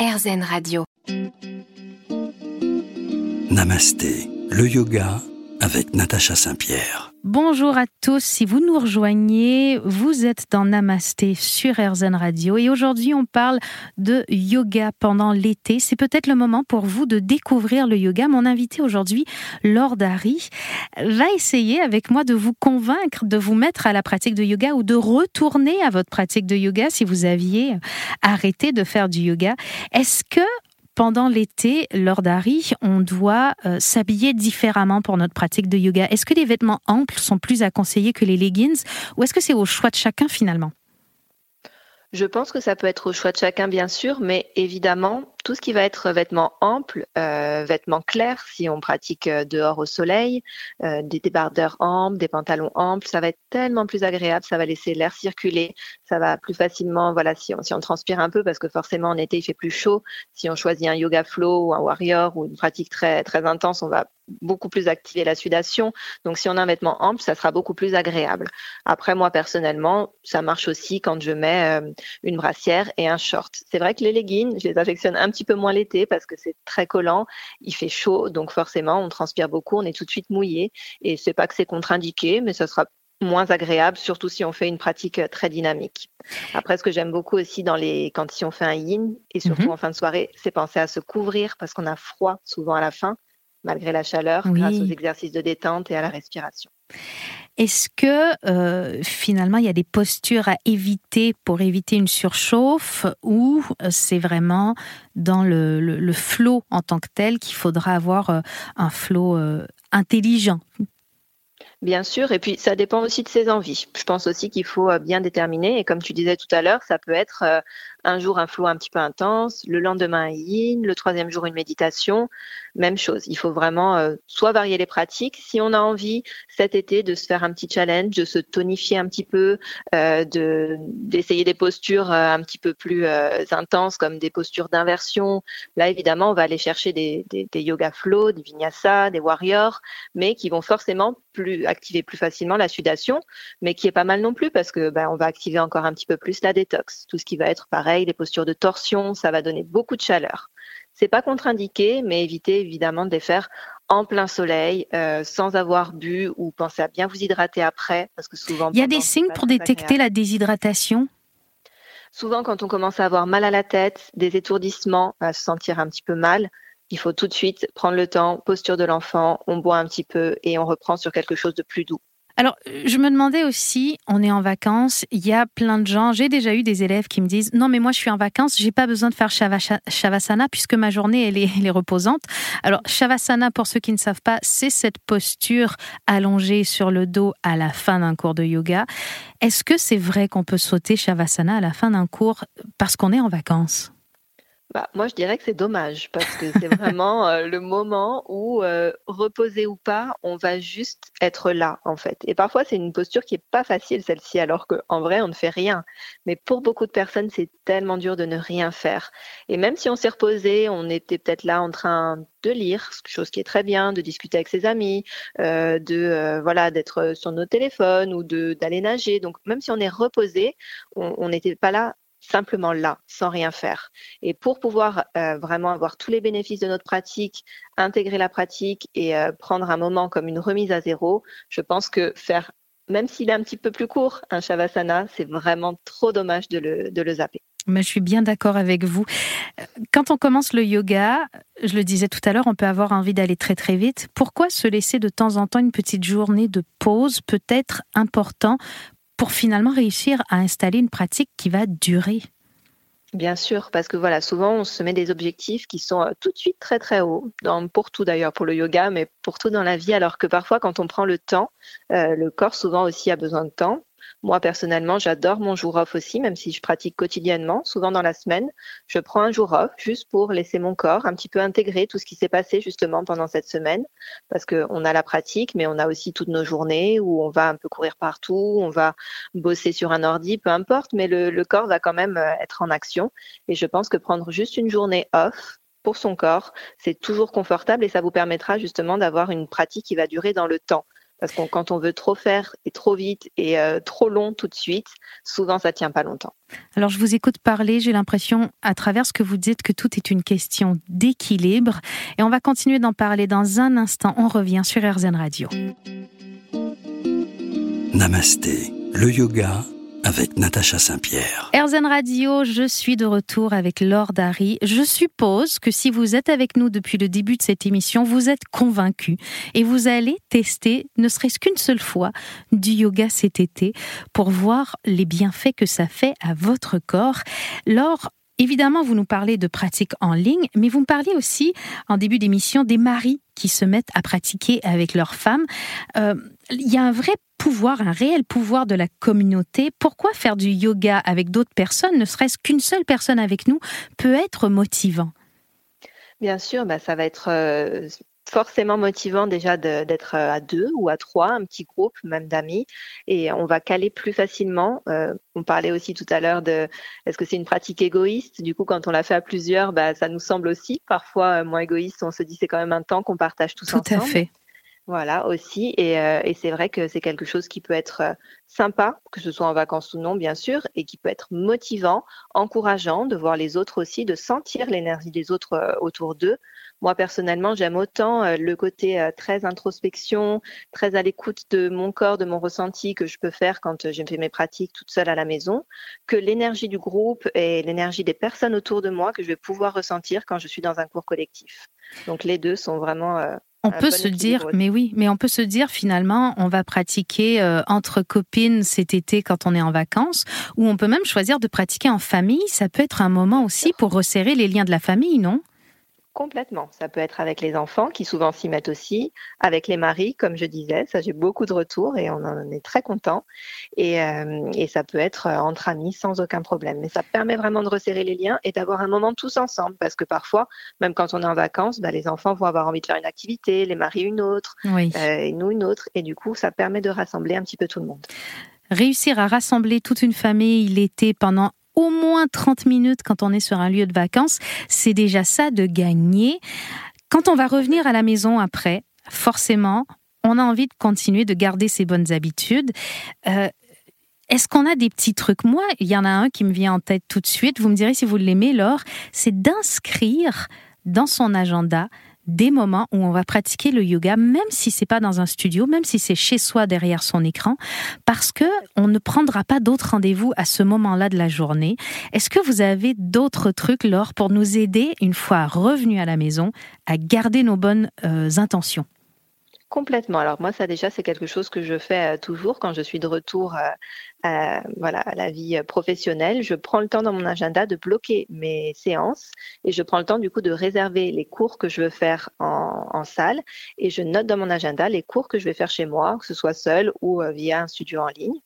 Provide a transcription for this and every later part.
RZN Radio. Namasté, le yoga avec Natacha Saint-Pierre. Bonjour à tous, si vous nous rejoignez, vous êtes dans Namasté sur RZN Radio et aujourd'hui on parle de yoga pendant l'été. C'est peut-être le moment pour vous de découvrir le yoga. Mon invité aujourd'hui, Lord Harry, va essayer avec moi de vous convaincre de vous mettre à la pratique de yoga ou de retourner à votre pratique de yoga si vous aviez arrêté de faire du yoga. Est-ce que pendant l'été, lors d'Harry, on doit euh, s'habiller différemment pour notre pratique de yoga. Est-ce que les vêtements amples sont plus à conseiller que les leggings ou est-ce que c'est au choix de chacun finalement? Je pense que ça peut être au choix de chacun, bien sûr, mais évidemment, tout ce qui va être vêtements amples, euh, vêtements clairs, si on pratique euh, dehors au soleil, euh, des débardeurs amples, des pantalons amples, ça va être tellement plus agréable, ça va laisser l'air circuler, ça va plus facilement, voilà, si on, si on transpire un peu, parce que forcément en été il fait plus chaud, si on choisit un yoga flow ou un warrior ou une pratique très très intense, on va beaucoup plus activer la sudation. Donc si on a un vêtement ample, ça sera beaucoup plus agréable. Après moi personnellement, ça marche aussi quand je mets une brassière et un short. C'est vrai que les leggings, je les affectionne un petit peu moins l'été parce que c'est très collant, il fait chaud, donc forcément on transpire beaucoup, on est tout de suite mouillé. Et c'est pas que c'est contre-indiqué, mais ça sera moins agréable, surtout si on fait une pratique euh, très dynamique. Après, ce que j'aime beaucoup aussi dans les quand si on fait un yin et surtout mhm. en fin de soirée, c'est penser à se couvrir parce qu'on a froid souvent à la fin, malgré la chaleur, grâce aux exercices de détente et à la respiration. Est-ce que euh, finalement il y a des postures à éviter pour éviter une surchauffe ou euh, c'est vraiment dans le, le, flot en tant que tel qu'il faudra avoir euh, un flot intelligent? Bien sûr, et puis ça dépend aussi de ses envies. Je pense aussi qu'il faut bien déterminer, et comme tu disais tout à l'heure, ça peut être un jour un flow un petit peu intense, le lendemain un yin, le troisième jour une méditation. Même chose, il faut vraiment euh, soit varier les pratiques. Si on a envie cet été de se faire un petit challenge, de se tonifier un petit peu, euh, de d'essayer des postures euh, un petit peu plus intenses comme des postures d'inversion, là évidemment on va aller chercher des, des, yoga flow, des vinyasa, des warriors, mais qui vont forcément plus activer plus facilement la sudation, mais qui est pas mal non plus parce que ben, on va activer encore un petit peu plus la détox, tout ce qui va être pareil les postures de torsion, ça va donner beaucoup de chaleur. C'est pas contre-indiqué, mais évitez évidemment de les faire en plein soleil, euh, sans avoir bu ou pensez à bien vous hydrater après, parce que souvent. Il y a des signes pour détecter la déshydratation? Souvent, quand on commence à avoir mal à la tête, des étourdissements, à se sentir un petit peu mal, il faut tout de suite prendre le temps, posture de l'enfant, on boit un petit peu et on reprend sur quelque chose de plus doux. Alors, je me demandais aussi, on est en vacances, il y a plein de gens, j'ai déjà eu des élèves qui me disent non mais moi je suis en vacances, j'ai pas besoin de faire shavasana puisque ma journée elle est, est, reposante. Alors shavasana pour ceux qui ne savent pas, c'est cette posture allongée sur le dos à la fin d'un cours de yoga. Est-ce que c'est vrai qu'on peut sauter shavasana à la fin d'un cours parce qu'on est en vacances? Bah, moi, je dirais que c'est dommage parce que c'est vraiment euh, le moment où, euh, reposer ou pas, on va juste être là, en fait. Et parfois, c'est une posture qui est pas facile, celle-ci, alors qu'en vrai, on ne fait rien. Mais pour beaucoup de personnes, c'est tellement dur de ne rien faire. Et même si on s'est reposé, on était peut-être là en train de lire, chose qui est très bien, de discuter avec ses amis, euh, de voilà, d'être sur nos téléphones ou de d'aller nager. Donc, même si on est reposé, on n'était pas là simplement là, sans rien faire. Et pour pouvoir euh, vraiment avoir tous les bénéfices de notre pratique, intégrer la pratique et euh, prendre un moment comme une remise à zéro, je pense que faire, même s'il est un petit peu plus court, un shavasana, c'est vraiment trop dommage de le, de le zapper. Mais je suis bien d'accord avec vous. Quand on commence le yoga, je le disais tout à l'heure, on peut avoir envie d'aller très très vite. Pourquoi se laisser de temps en temps une petite journée de pause peut être important pour finalement réussir à installer une pratique qui va durer? Bien sûr, parce que voilà, souvent on se met des objectifs qui sont euh, tout de suite très très hauts, pour tout d'ailleurs, pour le yoga, mais pour tout dans la vie, alors que parfois quand on prend le temps, euh, le corps souvent aussi a besoin de temps, moi, personnellement, j'adore mon jour off aussi, même si je pratique quotidiennement, souvent dans la semaine. Je prends un jour off juste pour laisser mon corps un petit peu intégrer tout ce qui s'est passé justement pendant cette semaine, parce qu'on a la pratique, mais on a aussi toutes nos journées où on va un peu courir partout, on va bosser sur un ordi, peu importe, mais le, corps va quand même euh, être en action. Et je pense que prendre juste une journée off, pour son corps, c'est toujours confortable et ça vous permettra justement d'avoir une pratique qui va durer dans le temps Parce que quand on veut trop faire et trop vite et euh, trop long tout de suite, souvent ça tient pas longtemps. Alors je vous écoute parler, j'ai l'impression à travers ce que vous dites que tout est une question d'équilibre et on va continuer d'en parler dans un instant. On revient sur RZN Radio. Namasté, le yoga avec Natacha Saint-Pierre. RZN Radio, je suis de retour avec Laure Dari. Je suppose que si vous êtes avec nous depuis le début de cette émission, vous êtes convaincu et vous allez tester, ne serait-ce qu'une seule fois, du yoga cet été pour voir les bienfaits que ça fait à votre corps. Laure, Évidemment, vous nous parlez de pratiques en ligne, mais vous me parlez aussi, en début d'émission, des maris qui se mettent à pratiquer avec leurs femmes. Euh, il y a un vrai pouvoir, un réel pouvoir de la communauté. Pourquoi faire du yoga avec d'autres personnes, ne serait-ce qu'une seule personne avec nous, peut être motivant? Bien sûr, bah, ça va être euh, forcément motivant déjà d'être euh, à deux ou à trois, un petit groupe même d'amis, et on va caler plus facilement. Euh, on parlait aussi tout à l'heure de est-ce que c'est une pratique égoïste? Du coup, quand on l'a fait à plusieurs, bah, ça nous semble aussi parfois moins égoïste. On se dit c'est quand même un temps qu'on partage tous ensemble. Tout à fait. Voilà aussi, et, et c'est vrai que c'est quelque chose qui peut être sympa, que ce soit en vacances ou non, bien sûr, et qui peut être motivant, encourageant de voir les autres aussi, de sentir l'énergie des autres autour d'eux. Moi, personnellement, j'aime autant euh, le côté euh, très introspection, très à l'écoute de mon corps, de mon ressenti que je peux faire quand euh, j'ai fait mes pratiques toute seule à la maison, que l'énergie du groupe et l'énergie des personnes autour de moi que je vais pouvoir ressentir quand je suis dans un cours collectif. Donc les deux sont vraiment on peut se dire, mais oui, mais on peut se dire finalement, on va pratiquer entre copines cet été quand on est en vacances, ou on peut même choisir de pratiquer en famille. Ça peut être un moment aussi pour resserrer les liens de la famille, non? Complètement. Ça peut être avec les enfants qui souvent s'y mettent aussi, avec les maris, comme je disais. Ça, j'ai beaucoup de retours et on en est très content. Et, euh, et, ça peut être euh, entre amis sans aucun problème. Mais ça permet vraiment de resserrer les liens et d'avoir un moment tous ensemble. Parce que parfois, même quand on est en vacances, bah, les enfants vont avoir envie de faire une activité, les maris une autre, euh, et nous une autre. Et du coup, ça permet de rassembler un petit peu tout le monde. Réussir à rassembler toute une famille l'été pendant au moins 30 minutes quand on est sur un lieu de vacances, c'est déjà ça de gagner. Quand on va revenir à la maison après, forcément, on a envie de continuer de garder ses bonnes habitudes. Euh, est-ce qu'on a des petits trucs? Moi, il y en a un qui me vient en tête tout de suite. Vous me direz si vous l'aimez, Laure. C'est d'inscrire dans son agenda des moments où on va pratiquer le yoga, même si c'est pas dans un studio, même si c'est chez soi derrière son écran, parce que on ne prendra pas d'autres rendez-vous à ce moment-là de la journée. Est-ce que vous avez d'autres trucs, Laure, pour nous aider, une fois revenus à la maison, à garder nos bonnes euh, intentions? Complètement. Alors moi, ça déjà, c'est quelque chose que je fais euh, toujours quand je suis de retour euh, à, voilà, à la vie euh, professionnelle. Je prends le temps dans mon agenda de bloquer mes séances et je prends le temps du coup de réserver les cours que je veux faire en, salle et je note dans mon agenda les cours que je vais faire chez moi, que ce soit seul ou via un studio en ligne.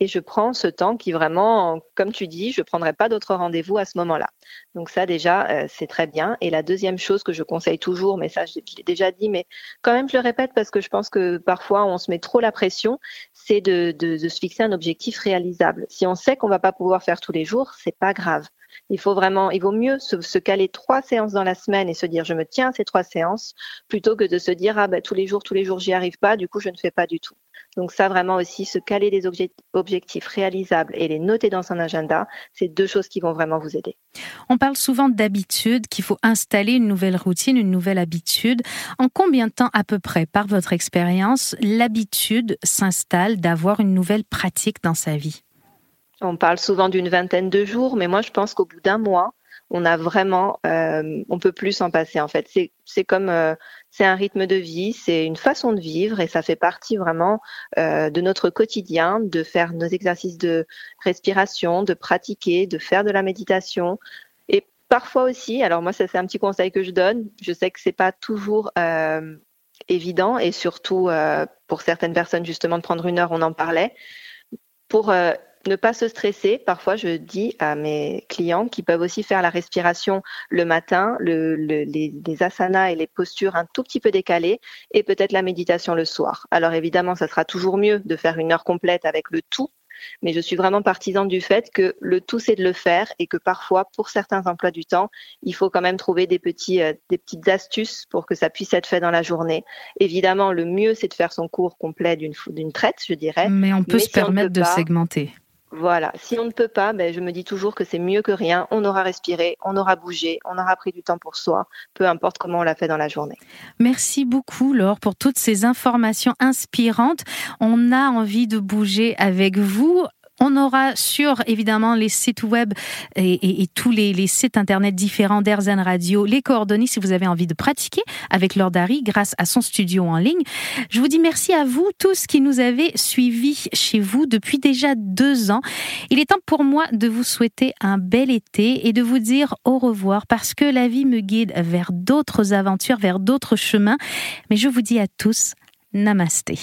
Et je prends ce temps qui vraiment, comme tu dis, je prendrai pas d'autres rendez-vous à ce moment-là. Donc ça déjà, c'est très bien. Et la deuxième chose que je conseille toujours, mais ça je l'ai déjà dit, mais quand même je le répète parce que je pense que parfois on se met trop la pression, c'est de, se fixer un objectif réalisable. Si on sait qu'on va pas pouvoir faire tous les jours, c'est pas grave. Il faut vraiment, il vaut mieux se, caler trois séances dans la semaine et se dire je me tiens à ces trois séances plutôt que de se dire ah ben tous les jours, tous les jours j'y arrive pas, du coup je ne fais pas du tout. Donc ça vraiment aussi se caler des objectifs réalisables et les noter dans son agenda, c'est deux choses qui vont vraiment vous aider. On parle souvent d'habitude, qu'il faut installer une nouvelle routine, une nouvelle habitude. En combien de temps à peu près, par votre expérience, l'habitude s'installe d'avoir une nouvelle pratique dans sa vie? On parle souvent d'une vingtaine de jours, mais moi je pense qu'au bout d'un mois, on a vraiment, euh, on peut plus s'en passer en fait. C'est comme, euh, c'est un rythme de vie, c'est une façon de vivre et ça fait partie vraiment euh, de notre quotidien, de faire nos exercices de respiration, de pratiquer, de faire de la méditation. Et parfois aussi, alors moi ça c'est un petit conseil que je donne. Je sais que c'est pas toujours euh, évident et surtout pour certaines personnes justement de prendre une heure, on en parlait. Pour ne pas se stresser. Parfois, je dis à mes clients qui peuvent aussi faire la respiration le matin, le, les, asanas et les postures un tout petit peu décalées, et peut-être la méditation le soir. Alors évidemment, ça sera toujours mieux de faire une heure complète avec le tout, mais je suis vraiment partisan du fait que le tout c'est de le faire et que parfois pour certains emplois du temps, il faut quand même trouver des petits euh, des petites astuces pour que ça puisse être fait dans la journée. Évidemment, le mieux c'est de faire son cours complet d'une d'une traite, je dirais. Mais on peut se permettre de segmenter. Voilà, si on ne peut pas, ben, je me dis toujours que c'est mieux que rien. On aura respiré, on aura bougé, on aura pris du temps pour soi, peu importe comment on l'a fait dans la journée. Merci beaucoup Laure pour toutes ces informations inspirantes. On a envie de bouger avec vous. On aura sur évidemment les sites web et, tous les, sites internet différents d'Airzen Radio les coordonnées si vous avez envie de pratiquer avec Lord Harry grâce à son studio en ligne. Je vous dis merci à vous tous qui nous avez suivis chez vous depuis déjà deux ans. Il est temps pour moi de vous souhaiter un bel été et de vous dire au revoir parce que la vie me guide vers d'autres aventures, vers d'autres chemins. Mais je vous dis à tous, namasté.